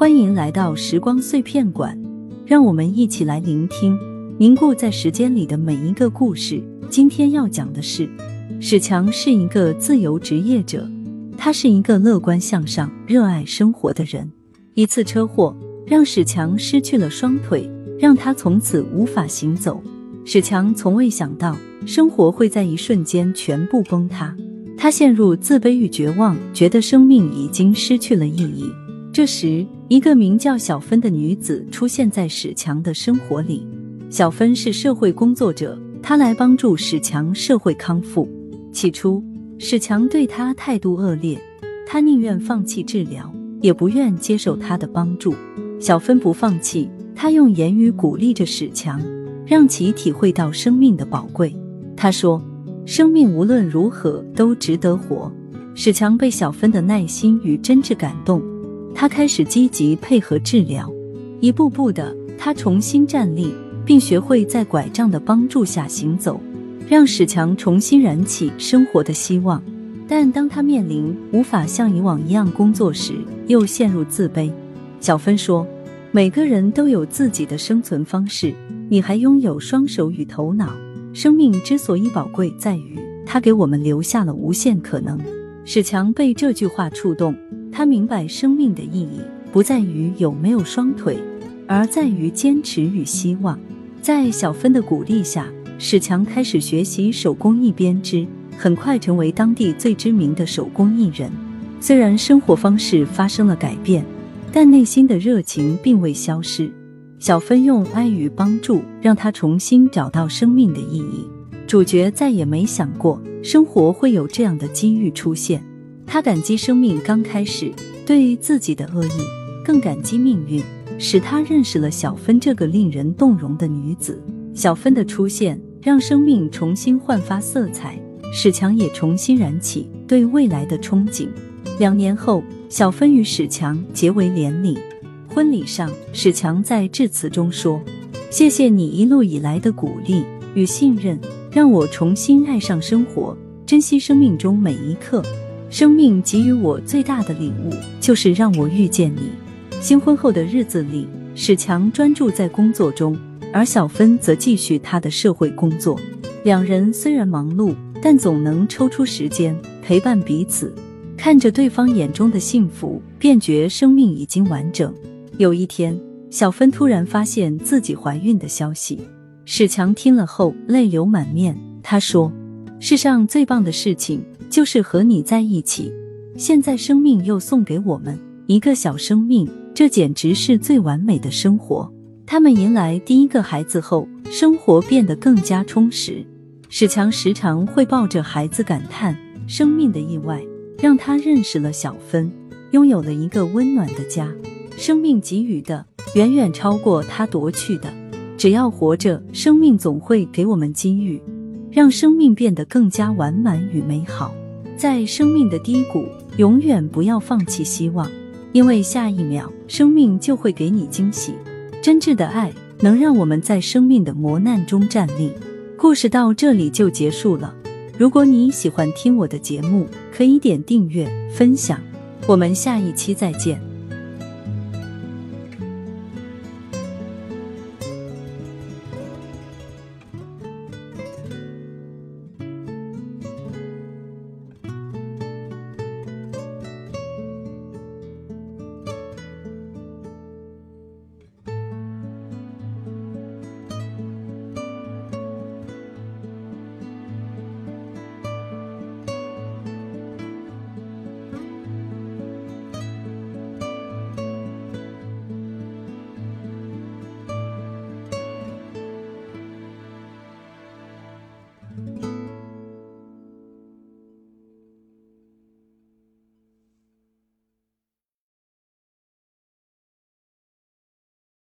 欢迎来到时光碎片馆，让我们一起来聆听凝固在时间里的每一个故事。今天要讲的是，史强是一个自由职业者，他是一个乐观向上、热爱生活的人。一次车祸让史强失去了双腿，让他从此无法行走。史强从未想到，生活会在一瞬间全部崩塌。他陷入自卑与绝望，觉得生命已经失去了意义。这时，一个名叫小芬的女子出现在史强的生活里。小芬是社会工作者，她来帮助史强社会康复。起初，史强对她态度恶劣，他宁愿放弃治疗，也不愿接受他的帮助。小芬不放弃，她用言语鼓励着史强，让其体会到生命的宝贵。她说：“生命无论如何都值得活。”史强被小芬的耐心与真挚感动。他开始积极配合治疗，一步步的，他重新站立，并学会在拐杖的帮助下行走，让史强重新燃起生活的希望。但当他面临无法像以往一样工作时，又陷入自卑。小芬说：“每个人都有自己的生存方式，你还拥有双手与头脑。生命之所以宝贵，在于它给我们留下了无限可能。”史强被这句话触动。他明白生命的意义不在于有没有双腿，而在于坚持与希望。在小芬的鼓励下，史强开始学习手工艺编织，很快成为当地最知名的手工艺人。虽然生活方式发生了改变，但内心的热情并未消失。小芬用爱与帮助，让他重新找到生命的意义。主角再也没想过，生活会有这样的机遇出现。他感激生命刚开始对自己的恶意，更感激命运使他认识了小芬这个令人动容的女子。小芬的出现让生命重新焕发色彩，史强也重新燃起对未来的憧憬。两年后，小芬与史强结为连理。婚礼上，史强在致辞中说：“谢谢你一路以来的鼓励与信任，让我重新爱上生活，珍惜生命中每一刻。”生命给予我最大的礼物，就是让我遇见你。新婚后的日子里，史强专注在工作中，而小芬则继续她的社会工作。两人虽然忙碌，但总能抽出时间陪伴彼此，看着对方眼中的幸福，便觉生命已经完整。有一天，小芬突然发现自己怀孕的消息，史强听了后泪流满面。他说：“世上最棒的事情。”就是和你在一起，现在生命又送给我们一个小生命，这简直是最完美的生活。他们迎来第一个孩子后，生活变得更加充实。史强时常会抱着孩子感叹生命的意外，让他认识了小芬，拥有了一个温暖的家。生命给予的远远超过他夺去的。只要活着，生命总会给我们机遇，让生命变得更加完满与美好。在生命的低谷，永远不要放弃希望，因为下一秒生命就会给你惊喜。真挚的爱能让我们在生命的磨难中站立。故事到这里就结束了。如果你喜欢听我的节目，可以点订阅、分享。我们下一期再见。